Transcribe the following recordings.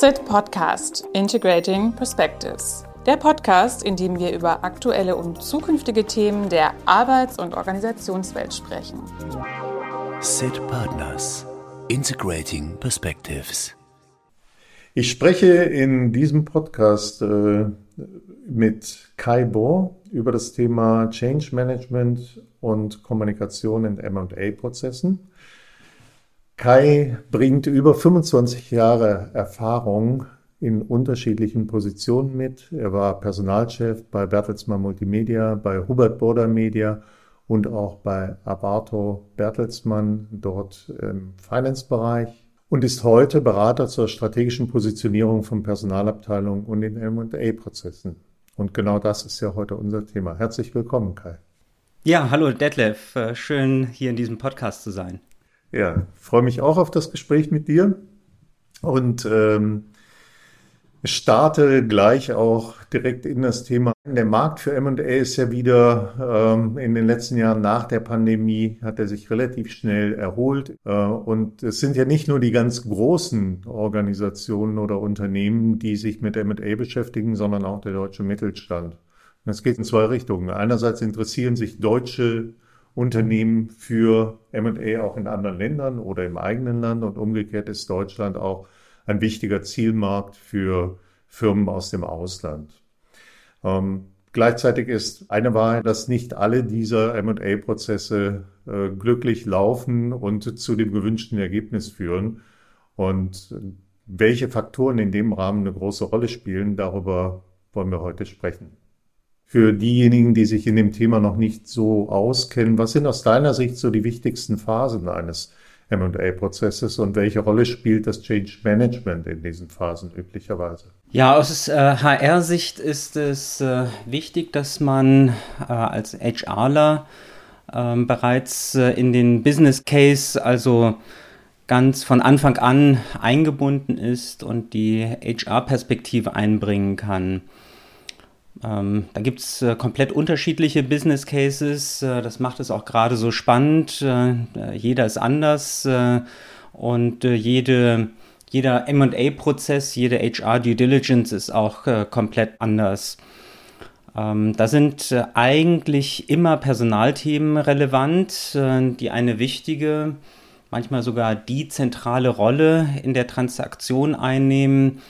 SIT Podcast Integrating Perspectives. Der Podcast, in dem wir über aktuelle und zukünftige Themen der Arbeits- und Organisationswelt sprechen. SIT Partners Integrating Perspectives. Ich spreche in diesem Podcast äh, mit Kai Bohr über das Thema Change Management und Kommunikation in M&A-Prozessen. Kai bringt über 25 Jahre Erfahrung in unterschiedlichen Positionen mit. Er war Personalchef bei Bertelsmann Multimedia, bei Hubert Border Media und auch bei Abarto Bertelsmann dort im Finance-Bereich und ist heute Berater zur strategischen Positionierung von Personalabteilungen und in M&A-Prozessen. Und genau das ist ja heute unser Thema. Herzlich willkommen, Kai. Ja, hallo Detlef. Äh, schön, hier in diesem Podcast zu sein. Ja, freue mich auch auf das Gespräch mit dir und ähm, starte gleich auch direkt in das Thema. Der Markt für M&A ist ja wieder ähm, in den letzten Jahren nach der Pandemie hat er sich relativ schnell erholt äh, und es sind ja nicht nur die ganz großen Organisationen oder Unternehmen, die sich mit M&A beschäftigen, sondern auch der deutsche Mittelstand. Und es geht in zwei Richtungen. Einerseits interessieren sich deutsche Unternehmen für M&A auch in anderen Ländern oder im eigenen Land und umgekehrt ist Deutschland auch ein wichtiger Zielmarkt für Firmen aus dem Ausland. Ähm, gleichzeitig ist eine Wahrheit, dass nicht alle dieser M&A-Prozesse äh, glücklich laufen und zu dem gewünschten Ergebnis führen. Und welche Faktoren in dem Rahmen eine große Rolle spielen, darüber wollen wir heute sprechen für diejenigen, die sich in dem Thema noch nicht so auskennen, was sind aus deiner Sicht so die wichtigsten Phasen eines M&A-Prozesses und welche Rolle spielt das Change Management in diesen Phasen üblicherweise? Ja, aus äh, HR-Sicht ist es äh, wichtig, dass man äh, als HRler ähm, bereits äh, in den Business Case, also ganz von Anfang an eingebunden ist und die HR-Perspektive einbringen kann. Ähm, da gibt es äh, komplett unterschiedliche Business Cases. Äh, das macht es auch gerade so spannend. Äh, äh jeder ist anders äh, und äh, jede, jeder MA-Prozess, jede HR-Due Diligence ist auch komplett anders. Ähm, da sind eigentlich immer Personalthemen relevant, die eine wichtige, manchmal sogar die zentrale Rolle in der Transaktion einnehmen.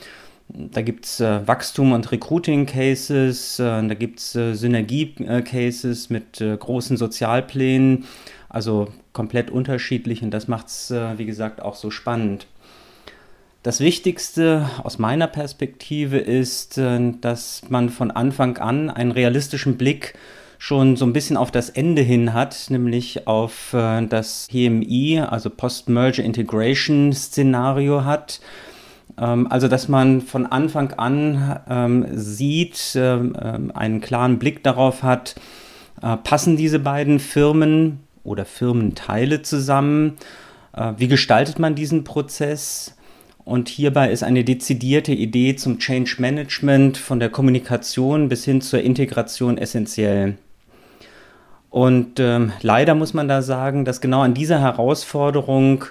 Da gibt es äh, Wachstum- und Recruiting-Cases, äh, da gibt es äh, Synergie-Cases mit äh, großen Sozialplänen, also komplett unterschiedlich und das macht es, äh, wie gesagt, auch so spannend. Das Wichtigste aus meiner Perspektive ist, äh, dass man von Anfang an einen realistischen Blick schon so ein bisschen auf das Ende hin hat, nämlich auf das PMI, also Post-Merger Integration Szenario hat also, dass man von Anfang an ähm, sieht, ähm, ähm, einen klaren Blick darauf hat, äh, passen diese beiden Firmen oder Firmenteile zusammen? Äh, wie gestaltet man diesen Prozess? Und hierbei ist eine dezidierte Idee zum Change Management von der Kommunikation bis hin zur Integration essentiell. Und ähm, leider muss man da sagen, dass genau an dieser Herausforderung äh,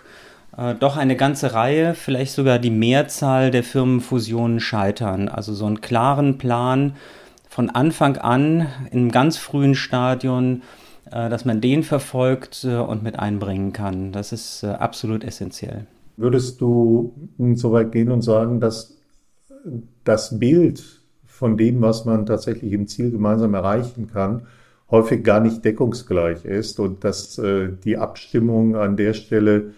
doch eine ganze Reihe, vielleicht sogar die Mehrzahl der Firmenfusionen scheitern. Also so einen klaren Plan von Anfang an in einem ganz frühen Stadion, äh, dass man den verfolgt äh, und mit einbringen kann. Das ist äh, absolut essentiell. Würdest du so weit gehen und sagen, dass das Bild von dem, was man tatsächlich im Ziel gemeinsam erreichen kann, häufig gar nicht deckungsgleich ist und dass äh, die Abstimmung an der Stelle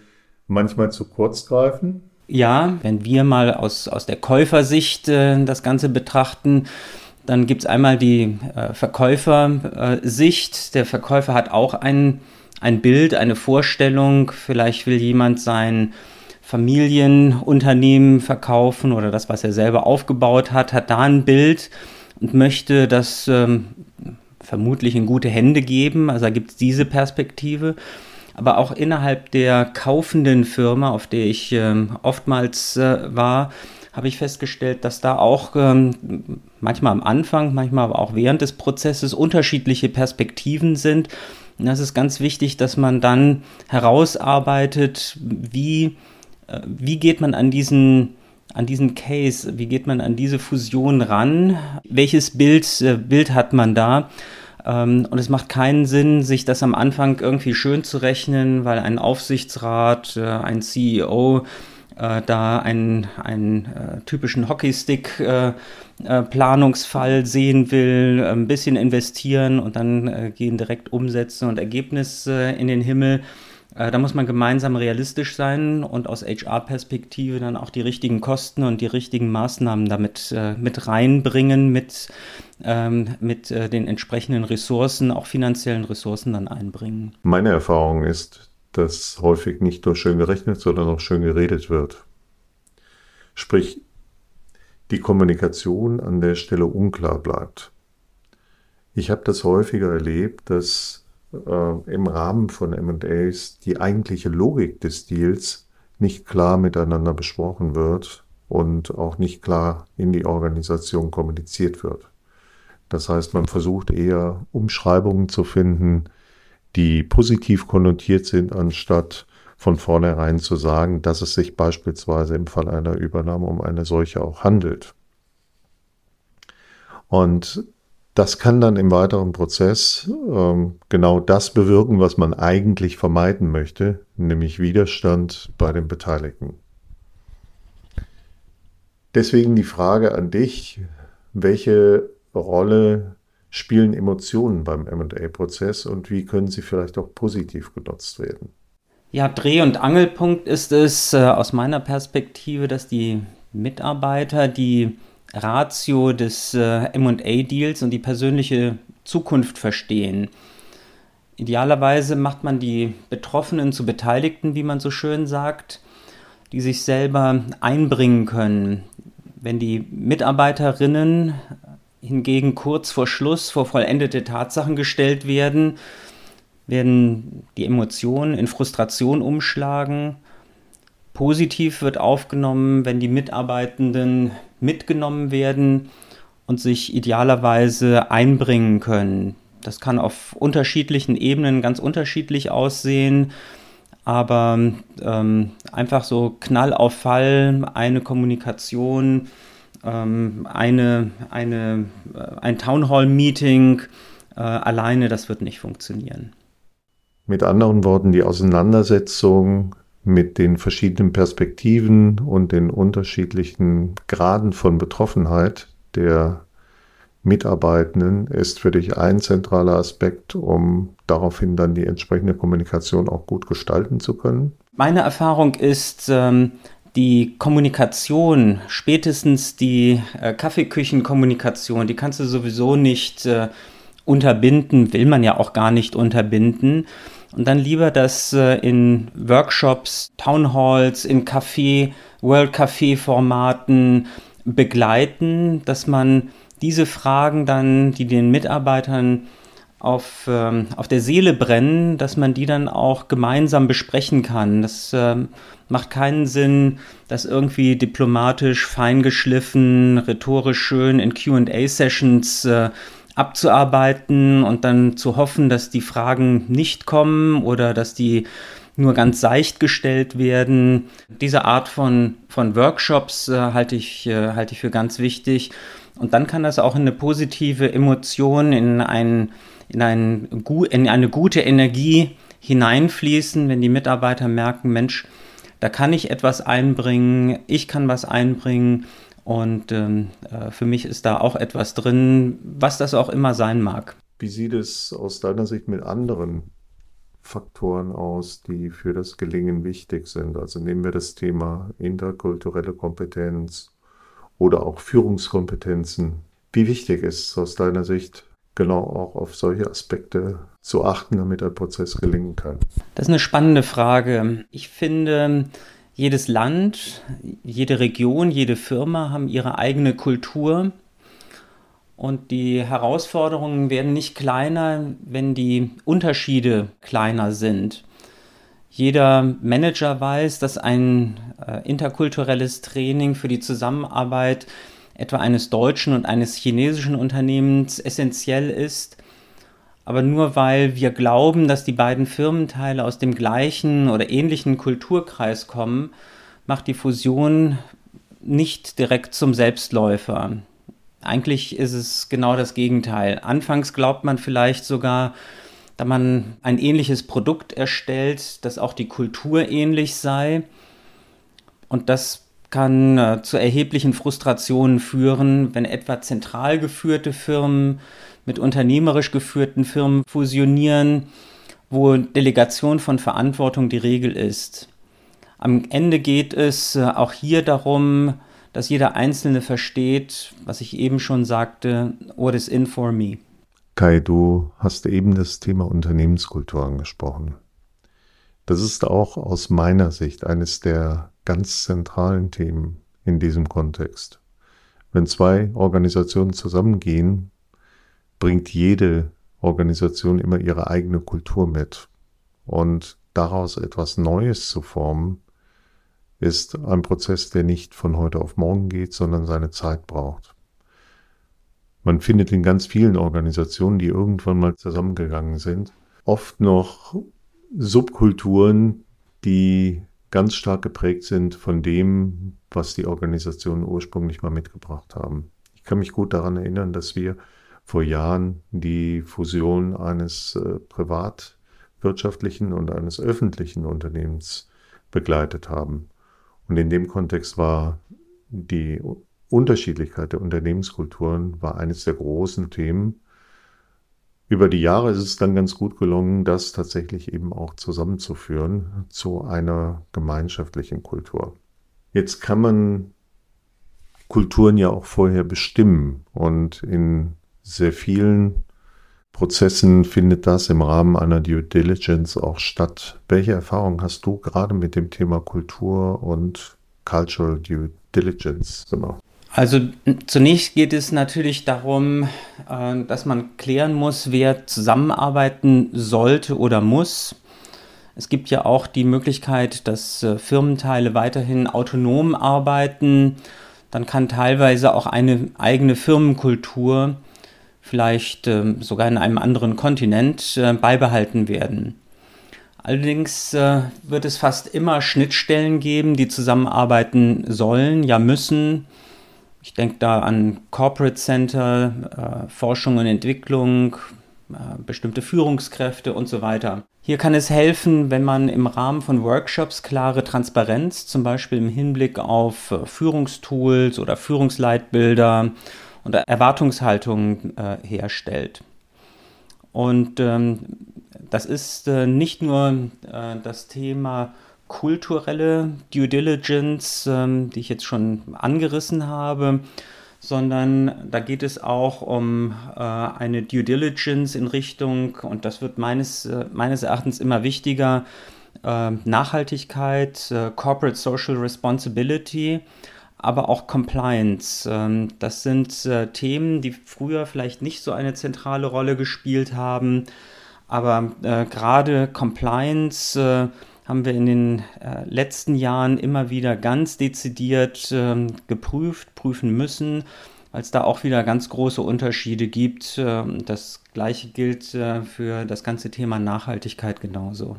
manchmal zu kurz greifen? Ja, wenn wir mal aus, aus der Käufersicht äh, das Ganze betrachten, dann gibt es einmal die äh, Verkäufersicht. Der Verkäufer hat auch ein, ein Bild, eine Vorstellung. Vielleicht will jemand sein Familienunternehmen verkaufen oder das, was er selber aufgebaut hat, hat da ein Bild und möchte das ähm, vermutlich in gute Hände geben. Also da gibt es diese Perspektive aber auch innerhalb der kaufenden Firma, auf der ich ähm, oftmals äh, war, habe ich festgestellt, dass da auch ähm, manchmal am Anfang, manchmal aber auch während des Prozesses unterschiedliche Perspektiven sind. Und das ist ganz wichtig, dass man dann herausarbeitet, wie, äh, wie geht man an diesen an diesen Case, wie geht man an diese Fusion ran, welches Bild, äh, Bild hat man da. Ähm, und es macht keinen Sinn, sich das am Anfang irgendwie schön zu rechnen, weil ein Aufsichtsrat, äh, ein CEO äh, da einen, einen äh, typischen Hockeystick äh, äh, Planungsfall sehen will, ein bisschen investieren und dann gehen direkt Umsätze und Ergebnisse in den Himmel. Äh, da muss man gemeinsam realistisch sein und aus HR-Perspektive dann auch die richtigen Kosten und die richtigen Maßnahmen damit äh, mit reinbringen, mit, ähm, mit äh, den entsprechenden Ressourcen, auch finanziellen Ressourcen dann einbringen. Meine Erfahrung ist, dass häufig nicht nur schön gerechnet, sondern auch schön geredet wird. Sprich, die Kommunikation an der Stelle unklar bleibt. Ich habe das häufiger erlebt, dass äh, im Rahmen von MAs die eigentliche Logik des Deals nicht klar miteinander besprochen wird und auch nicht klar in die Organisation kommuniziert wird. Das heißt, man versucht eher Umschreibungen zu finden, die positiv konnotiert sind, anstatt von vornherein zu sagen, dass es sich beispielsweise im Fall einer Übernahme um eine solche auch handelt. Und das kann dann im weiteren Prozess ähm, genau das bewirken, was man eigentlich vermeiden möchte, nämlich Widerstand bei den Beteiligten. Deswegen die Frage an dich, welche Rolle spielen Emotionen beim MA-Prozess und wie können sie vielleicht auch positiv genutzt werden? Ja, Dreh- und Angelpunkt ist es äh, aus meiner Perspektive, dass die Mitarbeiter die Ratio des äh, MA-Deals und die persönliche Zukunft verstehen. Idealerweise macht man die Betroffenen zu Beteiligten, wie man so schön sagt, die sich selber einbringen können. Wenn die Mitarbeiterinnen hingegen kurz vor Schluss vor vollendete Tatsachen gestellt werden, werden die Emotionen in Frustration umschlagen. Positiv wird aufgenommen, wenn die Mitarbeitenden mitgenommen werden und sich idealerweise einbringen können. Das kann auf unterschiedlichen Ebenen ganz unterschiedlich aussehen, aber ähm, einfach so Knall auf Fall, eine Kommunikation, ähm, eine, eine, äh, ein Townhall-Meeting äh, alleine, das wird nicht funktionieren. Mit anderen Worten, die Auseinandersetzung mit den verschiedenen Perspektiven und den unterschiedlichen Graden von Betroffenheit der Mitarbeitenden ist für dich ein zentraler Aspekt, um daraufhin dann die entsprechende Kommunikation auch gut gestalten zu können? Meine Erfahrung ist, ähm, die Kommunikation, spätestens die äh, Kaffeeküchenkommunikation, die kannst du sowieso nicht äh, unterbinden, will man ja auch gar nicht unterbinden. Und dann lieber das äh, in Workshops, Townhalls, in Café, World Café Formaten begleiten, dass man diese Fragen dann, die den Mitarbeitern auf, ähm, auf der Seele brennen, dass man die dann auch gemeinsam besprechen kann. Das ähm, macht keinen Sinn, das irgendwie diplomatisch, feingeschliffen, rhetorisch schön in QA-Sessions äh, abzuarbeiten und dann zu hoffen, dass die Fragen nicht kommen oder dass die nur ganz seicht gestellt werden. Diese Art von, von Workshops äh, halte ich, äh, halte ich für ganz wichtig. Und dann kann das auch in eine positive Emotion, in, ein, in, ein, in eine gute Energie hineinfließen, wenn die Mitarbeiter merken, Mensch, da kann ich etwas einbringen, ich kann was einbringen und ähm, äh, für mich ist da auch etwas drin, was das auch immer sein mag. Wie sieht es aus deiner Sicht mit anderen Faktoren aus, die für das Gelingen wichtig sind? Also nehmen wir das Thema interkulturelle Kompetenz oder auch Führungskompetenzen. Wie wichtig ist es aus deiner Sicht, genau auch auf solche Aspekte zu achten, damit der Prozess gelingen kann? Das ist eine spannende Frage. Ich finde, jedes Land, jede Region, jede Firma haben ihre eigene Kultur. Und die Herausforderungen werden nicht kleiner, wenn die Unterschiede kleiner sind. Jeder Manager weiß, dass ein äh, interkulturelles Training für die Zusammenarbeit etwa eines deutschen und eines chinesischen Unternehmens essentiell ist. Aber nur weil wir glauben, dass die beiden Firmenteile aus dem gleichen oder ähnlichen Kulturkreis kommen, macht die Fusion nicht direkt zum Selbstläufer. Eigentlich ist es genau das Gegenteil. Anfangs glaubt man vielleicht sogar, da man ein ähnliches Produkt erstellt, dass auch die Kultur ähnlich sei. Und das kann äh, zu erheblichen Frustrationen führen, wenn etwa zentral geführte Firmen mit unternehmerisch geführten Firmen fusionieren, wo Delegation von Verantwortung die Regel ist. Am Ende geht es äh, auch hier darum, dass jeder Einzelne versteht, was ich eben schon sagte, what is in for me. Kai, du hast eben das Thema Unternehmenskultur angesprochen. Das ist auch aus meiner Sicht eines der ganz zentralen Themen in diesem Kontext. Wenn zwei Organisationen zusammengehen, bringt jede Organisation immer ihre eigene Kultur mit. Und daraus etwas Neues zu formen, ist ein Prozess, der nicht von heute auf morgen geht, sondern seine Zeit braucht. Man findet in ganz vielen Organisationen, die irgendwann mal zusammengegangen sind, oft noch Subkulturen, die ganz stark geprägt sind von dem, was die Organisationen ursprünglich mal mitgebracht haben. Ich kann mich gut daran erinnern, dass wir vor Jahren die Fusion eines äh, privatwirtschaftlichen und eines öffentlichen Unternehmens begleitet haben. Und in dem Kontext war die Unterschiedlichkeit der Unternehmenskulturen war eines der großen Themen. Über die Jahre ist es dann ganz gut gelungen, das tatsächlich eben auch zusammenzuführen zu einer gemeinschaftlichen Kultur. Jetzt kann man Kulturen ja auch vorher bestimmen und in sehr vielen Prozessen findet das im Rahmen einer Due Diligence auch statt. Welche Erfahrungen hast du gerade mit dem Thema Kultur und Cultural Due Diligence gemacht? Also zunächst geht es natürlich darum, äh, dass man klären muss, wer zusammenarbeiten sollte oder muss. Es gibt ja auch die Möglichkeit, dass äh, Firmenteile weiterhin autonom arbeiten. Dann kann teilweise auch eine eigene Firmenkultur vielleicht ähm, sogar in einem anderen Kontinent äh, beibehalten werden. Allerdings äh, wird es fast immer Schnittstellen geben, die zusammenarbeiten sollen, ja müssen. Ich denke da an Corporate Center, äh, Forschung und Entwicklung, bestimmte Führungskräfte und so weiter. Hier kann es helfen, wenn man im Rahmen von Workshops klare Transparenz, zum Beispiel im Hinblick auf Führungstools oder Führungsleitbilder und Erwartungshaltungen äh, herstellt. Und ähm, das ist äh, nicht nur äh, das Thema kulturelle Due Diligence, ähm, die ich jetzt schon angerissen habe, sondern da geht es auch um äh, eine Due Diligence in Richtung, und das wird meines, äh, meines Erachtens immer wichtiger, äh, Nachhaltigkeit, äh, Corporate Social Responsibility aber auch Compliance. Ähm, das sind äh, Themen, die früher vielleicht nicht so eine zentrale Rolle gespielt haben, aber äh, gerade Compliance äh, haben wir in den letzten Jahren immer wieder ganz dezidiert ähm, geprüft, prüfen müssen, weil es da auch wieder ganz große Unterschiede gibt. das gleiche gilt für das ganze Thema Nachhaltigkeit genauso.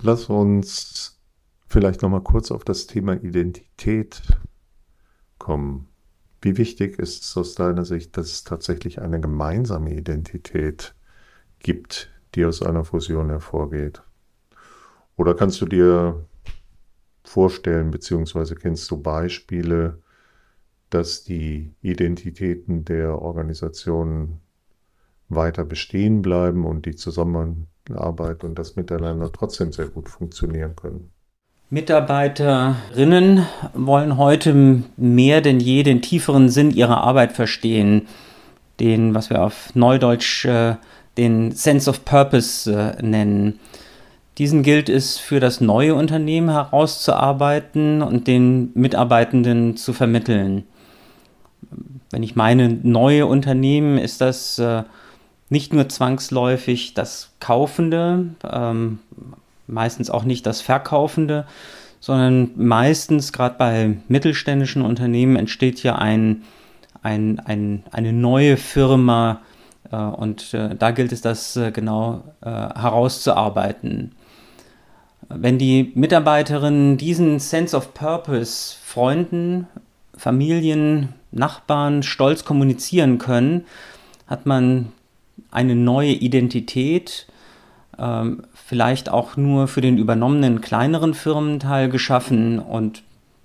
Lass uns vielleicht noch mal kurz auf das Thema Identität kommen. Wie wichtig ist es aus deiner Sicht, dass es tatsächlich eine gemeinsame Identität gibt, die aus einer Fusion hervorgeht? Oder kannst du dir vorstellen, beziehungsweise kennst du Beispiele, dass die Identitäten der Organisationen weiter bestehen bleiben und die Zusammenarbeit und das Miteinander trotzdem sehr gut funktionieren können? Mitarbeiterinnen wollen heute mehr denn je den tieferen Sinn ihrer Arbeit verstehen, den, was wir auf Neudeutsch äh, den Sense of Purpose äh, nennen. Diesen gilt es für das neue Unternehmen herauszuarbeiten und den Mitarbeitenden zu vermitteln. Wenn ich meine neue Unternehmen, ist das äh, nicht nur zwangsläufig das Kaufende, ähm, meistens auch nicht das Verkaufende, sondern meistens, gerade bei mittelständischen Unternehmen, entsteht ja ein, ein, ein, eine neue Firma äh, und äh, da gilt es, das äh, genau äh, herauszuarbeiten. Wenn die Mitarbeiterinnen diesen Sense of Purpose Freunden Familien, Nachbarn stolz kommunizieren können, hat man eine neue Identität, ähm, vielleicht auch nur für den übernommenen kleineren Firmenteil geschaffen und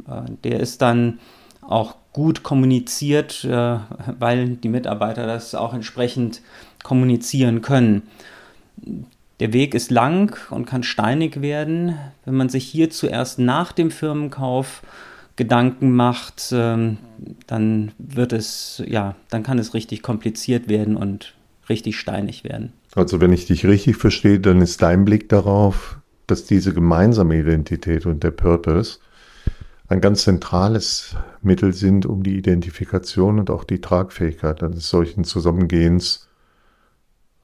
äh, der ist dann auch gut kommuniziert, äh, weil die Mitarbeiter das auch entsprechend kommunizieren können. Der Weg ist lang und kann steinig werden. Wenn man sich hier zuerst nach dem Firmenkauf Gedanken macht, ähm, dann wird es, ja, dann kann es richtig kompliziert werden und richtig steinig werden. Also wenn ich dich richtig verstehe, dann ist dein Blick darauf, dass diese gemeinsame Identität und der Purpose ein ganz zentrales Mittel sind, um die Identifikation und auch die Tragfähigkeit eines solchen Zusammengehens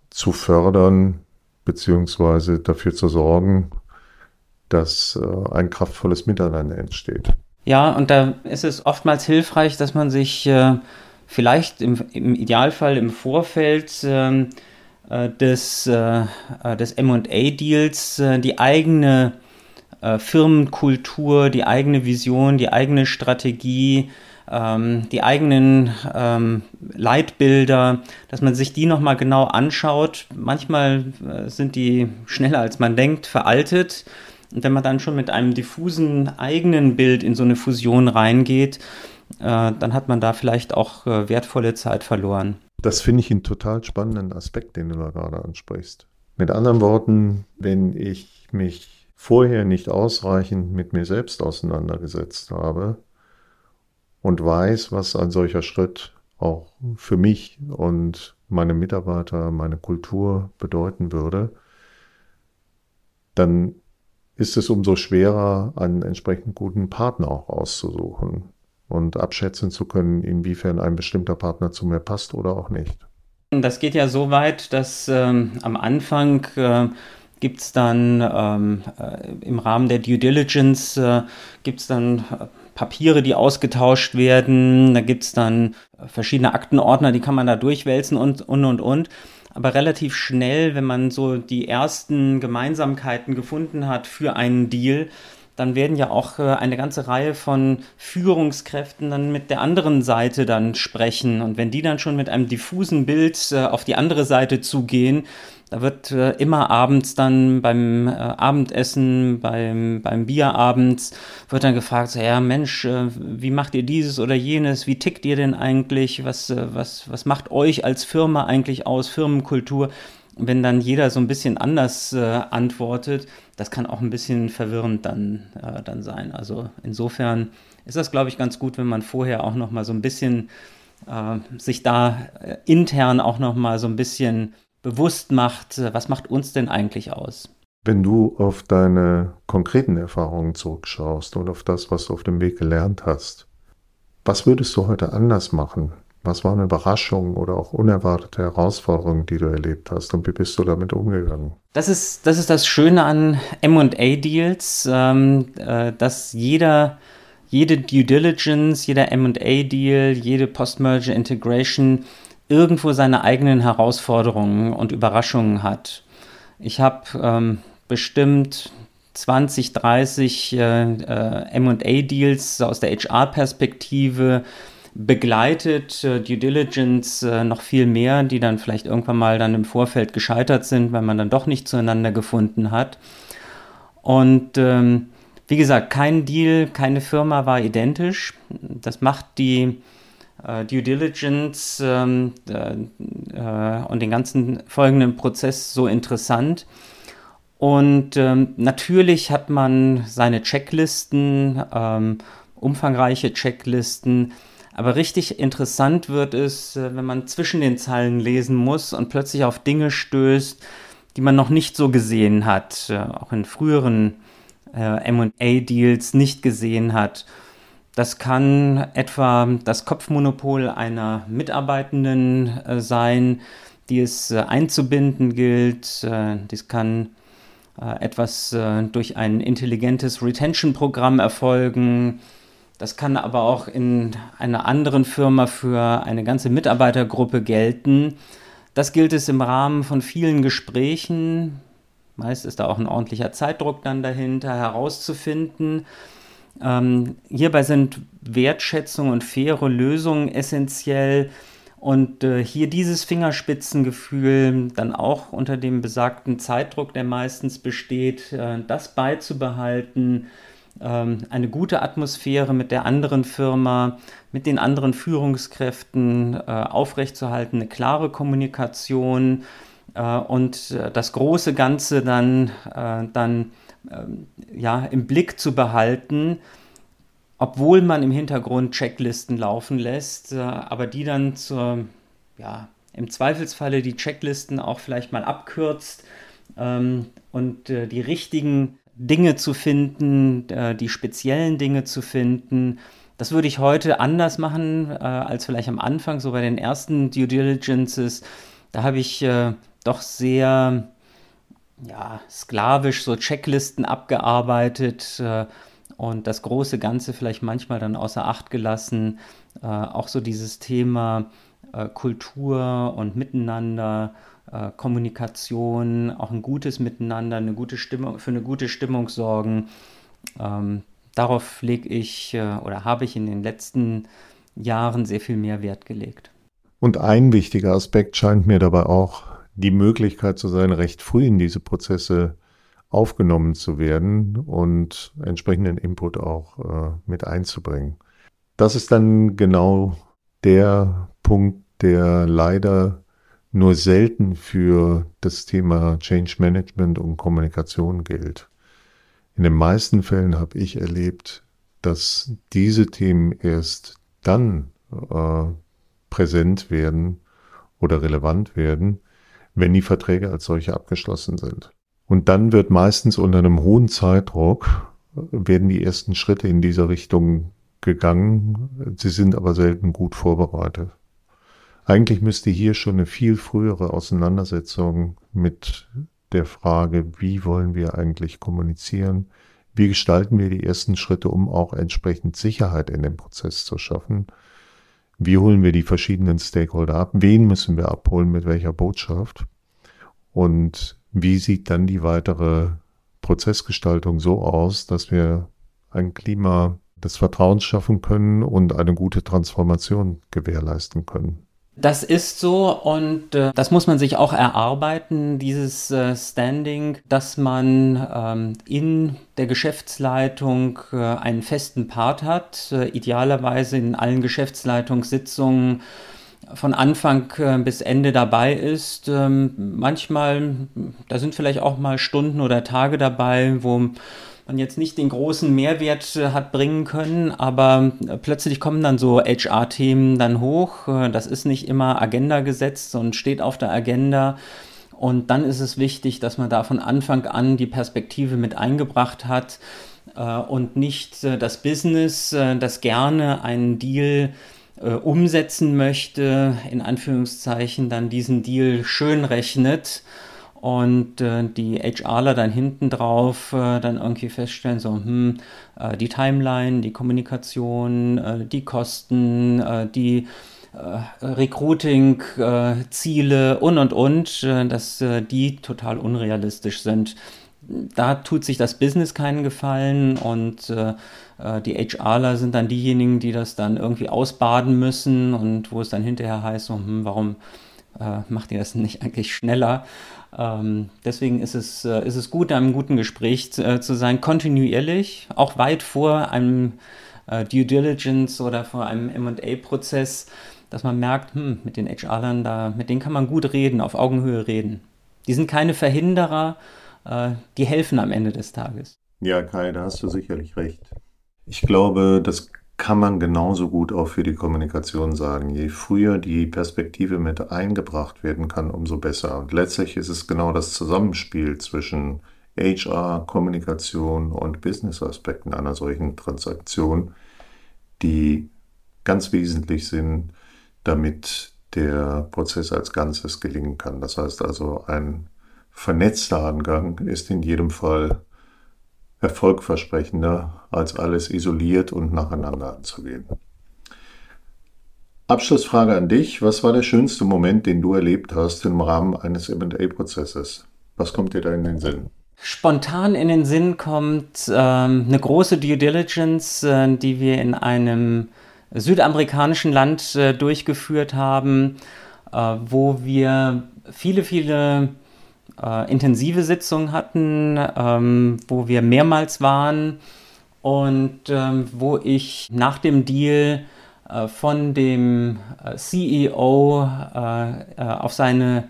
zu fördern, beziehungsweise dafür zu sorgen, dass äh, ein kraftvolles Miteinander entsteht. Ja, und da ist es oftmals hilfreich, dass man sich äh, vielleicht im, im, Idealfall im Vorfeld äh, des, äh, äh des MA-Deals äh, die eigene äh, Firmenkultur, die eigene Vision, die eigene Strategie, ähm, die eigenen ähm, Leitbilder, dass man sich die nochmal genau anschaut. Manchmal sind die schneller als man denkt veraltet und wenn man dann schon mit einem diffusen eigenen Bild in so eine Fusion reingeht, äh, dann hat man da vielleicht auch äh, wertvolle Zeit verloren. Das finde ich einen total spannenden Aspekt, den du da gerade ansprichst. Mit anderen Worten, wenn ich mich vorher nicht ausreichend mit mir selbst auseinandergesetzt habe und weiß, was ein solcher Schritt auch für mich und meine Mitarbeiter, meine Kultur bedeuten würde, dann ist es umso schwerer, einen entsprechend guten Partner auch auszusuchen und abschätzen zu können, inwiefern ein bestimmter Partner zu mir passt oder auch nicht. Das geht ja so weit, dass ähm, am Anfang äh, gibt es dann ähm, äh, im Rahmen der Due Diligence äh, gibt es dann äh, Papiere, die ausgetauscht werden, da gibt es dann verschiedene Aktenordner, die kann man da durchwälzen und und und und aber relativ schnell, wenn man so die ersten Gemeinsamkeiten gefunden hat für einen Deal, dann werden ja auch äh, eine ganze Reihe von Führungskräften dann mit der anderen Seite dann sprechen. Und wenn die dann schon mit einem diffusen Bild äh, auf die andere Seite zugehen, da wird äh, immer abends dann beim Abendessen, beim, beim Bierabends, wird dann gefragt, so, ja Mensch, wie macht ihr dieses oder jenes? Wie tickt ihr denn eigentlich? Was, was, was macht euch als Firma eigentlich aus, Firmenkultur? Wenn dann jeder so ein bisschen anders antwortet, das kann auch ein bisschen verwirrend dann, äh, dann sein. Also insofern ist das, glaube ich, ganz gut, wenn man vorher auch noch mal so ein bisschen sich da intern auch noch mal so ein bisschen bewusst macht, äh, was macht uns denn eigentlich aus? Wenn du auf deine konkreten Erfahrungen zurückschaust und auf das, was du auf dem Weg gelernt hast, was würdest du heute anders machen? Was war eine Überraschung oder auch unerwartete Herausforderung, die du erlebt hast und wie bist du damit umgegangen? Das ist das, ist das Schöne an MA-Deals, ähm, äh, dass jeder, jede Due Diligence, jeder MA-Deal, jede Post-Merger Integration irgendwo seine eigenen Herausforderungen und Überraschungen hat. Ich habe ähm, bestimmt 20, 30 äh, äh, MA-Deals aus der HR-Perspektive begleitet, äh, Due Diligence äh, noch viel mehr, die dann vielleicht irgendwann mal dann im Vorfeld gescheitert sind, weil man dann doch nicht zueinander gefunden hat. Und ähm, wie gesagt, kein Deal, keine Firma war identisch. Das macht die äh, Due Diligence ähm, äh, und den ganzen folgenden Prozess so interessant. Und ähm, natürlich hat man seine Checklisten, ähm, umfangreiche Checklisten, aber richtig interessant wird es, äh, wenn man zwischen den Zeilen lesen muss und plötzlich auf Dinge stößt, die man noch nicht so gesehen hat, äh, auch in früheren äh, MA-Deals nicht gesehen hat. Das kann etwa das Kopfmonopol einer Mitarbeitenden äh, sein, die es äh, einzubinden gilt. Äh, dies kann etwas durch ein intelligentes Retention-Programm erfolgen. Das kann aber auch in einer anderen Firma für eine ganze Mitarbeitergruppe gelten. Das gilt es im Rahmen von vielen Gesprächen, meist ist da auch ein ordentlicher Zeitdruck dann dahinter, herauszufinden ähm, hierbei sind Wertschätzung und faire Lösungen essentiell. Und äh, hier dieses Fingerspitzengefühl dann auch unter dem besagten Zeitdruck, der meistens besteht, äh, das beizubehalten, eine gute Atmosphäre mit der anderen Firma, mit den anderen Führungskräften äh, aufrechtzuerhalten, eine klare Kommunikation äh, und äh, das große Ganze dann, dann ähm, ja, im Blick zu behalten, obwohl man im Hintergrund Checklisten laufen lässt, aber die dann zur, ja, im Zweifelsfalle die Checklisten auch vielleicht mal abkürzt ähm, und die richtigen Dinge zu finden, äh, die speziellen Dinge zu finden. Das würde ich heute anders machen äh, als vielleicht am Anfang, so bei den ersten Due Diligences. Da habe ich äh, doch sehr ja, sklavisch so Checklisten abgearbeitet und das große Ganze vielleicht manchmal dann außer Acht gelassen. Auch so dieses Thema Kultur und Miteinander äh, Kommunikation, auch ein gutes Miteinander, eine gute Stimmung, für eine gute Stimmung sorgen. Ähm, darauf lege ich äh, oder habe ich in den letzten Jahren sehr viel mehr Wert gelegt. Und ein wichtiger Aspekt scheint mir dabei auch die Möglichkeit zu sein, recht früh in diese Prozesse aufgenommen zu werden und entsprechenden Input auch äh, mit einzubringen. Das ist dann genau der Punkt, der leider nur selten für das Thema Change Management und Kommunikation gilt. In den meisten Fällen habe ich erlebt, dass diese Themen erst dann äh, präsent werden oder relevant werden, wenn die Verträge als solche abgeschlossen sind. Und dann wird meistens unter einem hohen Zeitdruck werden die ersten Schritte in dieser Richtung gegangen. Sie sind aber selten gut vorbereitet. Eigentlich müsste hier schon eine viel frühere Auseinandersetzung mit der Frage, wie wollen wir eigentlich kommunizieren, wie gestalten wir die ersten Schritte, um auch entsprechend Sicherheit in dem Prozess zu schaffen, wie holen wir die verschiedenen Stakeholder ab, wen müssen wir abholen, mit welcher Botschaft? Und wie sieht dann die weitere Prozessgestaltung so aus, dass wir ein Klima des Vertrauens schaffen können und eine gute Transformation gewährleisten können. Das ist so und äh, das muss man sich auch erarbeiten, dieses äh, Standing, dass man ähm, in der Geschäftsleitung äh, einen festen Part hat, äh, idealerweise in allen Geschäftsleitungssitzungen von Anfang äh, bis Ende dabei ist. Ähm, manchmal, da sind vielleicht auch mal Stunden oder Tage dabei, wo man jetzt nicht den großen Mehrwert äh, hat bringen können, aber äh, plötzlich kommen dann so HR-Themen dann hoch. Äh, das ist nicht immer Agenda gesetzt und steht auf der Agenda. Und dann ist es wichtig, dass man da von Anfang an die Perspektive mit eingebracht hat und nicht das Business, das gerne einen Deal umsetzen möchte, in Anführungszeichen dann diesen Deal schön rechnet und äh, die HRler dann hinten drauf äh, dann irgendwie feststellen, so, hm, äh, die Timeline, die Kommunikation, äh, die Kosten, äh, die äh, Recruiting-Ziele und und und, dass die total unrealistisch sind. Da tut sich das Business keinen Gefallen und die HRler sind dann diejenigen, die das dann irgendwie ausbaden müssen und wo es dann hinterher heißt, so, hm, warum macht ihr das nicht eigentlich schneller? Ähm, deswegen ist es, äh, ist es gut, einem guten Gespräch zu, äh, zu, sein, kontinuierlich, auch weit vor einem äh, Due Diligence oder vor einem MA-Prozess, dass man merkt, hm, mit den HR-Lern da, mit denen kann man gut reden, auf Augenhöhe reden. Die sind keine Verhinderer, äh, die helfen am Ende des Tages. Ja, Kai, da hast du sicherlich recht. Ich glaube, das kann man genauso gut auch für die Kommunikation sagen. Je früher die Perspektive mit eingebracht werden kann, umso besser. Und letztlich ist es genau das Zusammenspiel zwischen HR, Kommunikation und Business-Aspekten einer solchen Transaktion, die ganz wesentlich sind, damit der Prozess als Ganzes gelingen kann. Das heißt also, ein vernetzter Angang ist in jedem Fall erfolgversprechender, als alles isoliert und nacheinander anzugehen. Abschlussfrage an dich. Was war der schönste Moment, den du erlebt hast im Rahmen eines MA-Prozesses? Was kommt dir da in den Sinn? spontan in den Sinn kommt, ähm, eine große Due Diligence, äh, die wir in einem südamerikanischen Land äh, durchgeführt haben, äh, wo wir viele, viele äh, intensive Sitzungen hatten, ähm, wo wir mehrmals waren und ähm, wo ich nach dem Deal äh, von dem äh, CEO äh, auf seine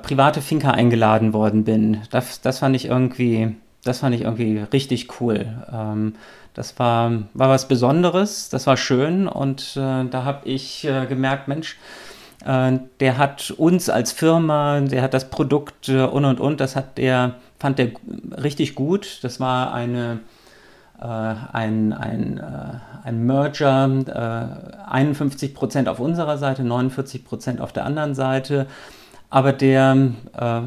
private Finca eingeladen worden bin. Das, das fand ich irgendwie, das fand ich irgendwie richtig cool. Ähm, das war, war was Besonderes, das war schön und äh, da habe ich äh, gemerkt, Mensch, äh, der hat uns als Firma, der hat das Produkt und und und, das hat der, fand der richtig gut. Das war eine äh, ein, ein, äh, ein Merger, äh, 51% auf unserer Seite, 49% auf der anderen Seite. Aber der äh,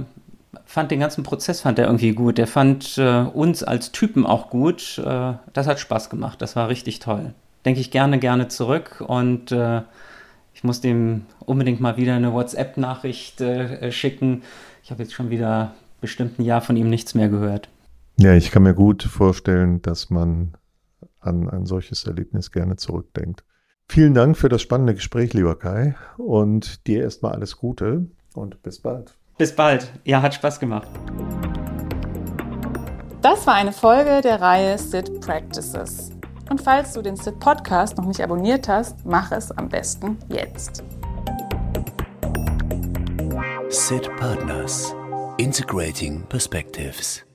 fand den ganzen Prozess fand er irgendwie gut. Der fand äh, uns als Typen auch gut. Äh, das hat Spaß gemacht. Das war richtig toll. Denke ich gerne, gerne zurück und ich muss dem unbedingt mal wieder eine WhatsApp-Nachricht schicken. Ich habe jetzt schon wieder bestimmt ein Jahr von ihm nichts mehr gehört. Ja, ich kann mir gut vorstellen, dass man an ein solches Erlebnis gerne zurückdenkt. Vielen Dank für das spannende Gespräch, lieber Kai, und dir erstmal alles Gute und bis bald. Bis bald. Ja, hat Spaß gemacht. Das war eine Folge der Reihe SIT Practices. Und falls du den SIT Podcast noch nicht abonniert hast, mach es am besten jetzt. SIT Partners Integrating Perspectives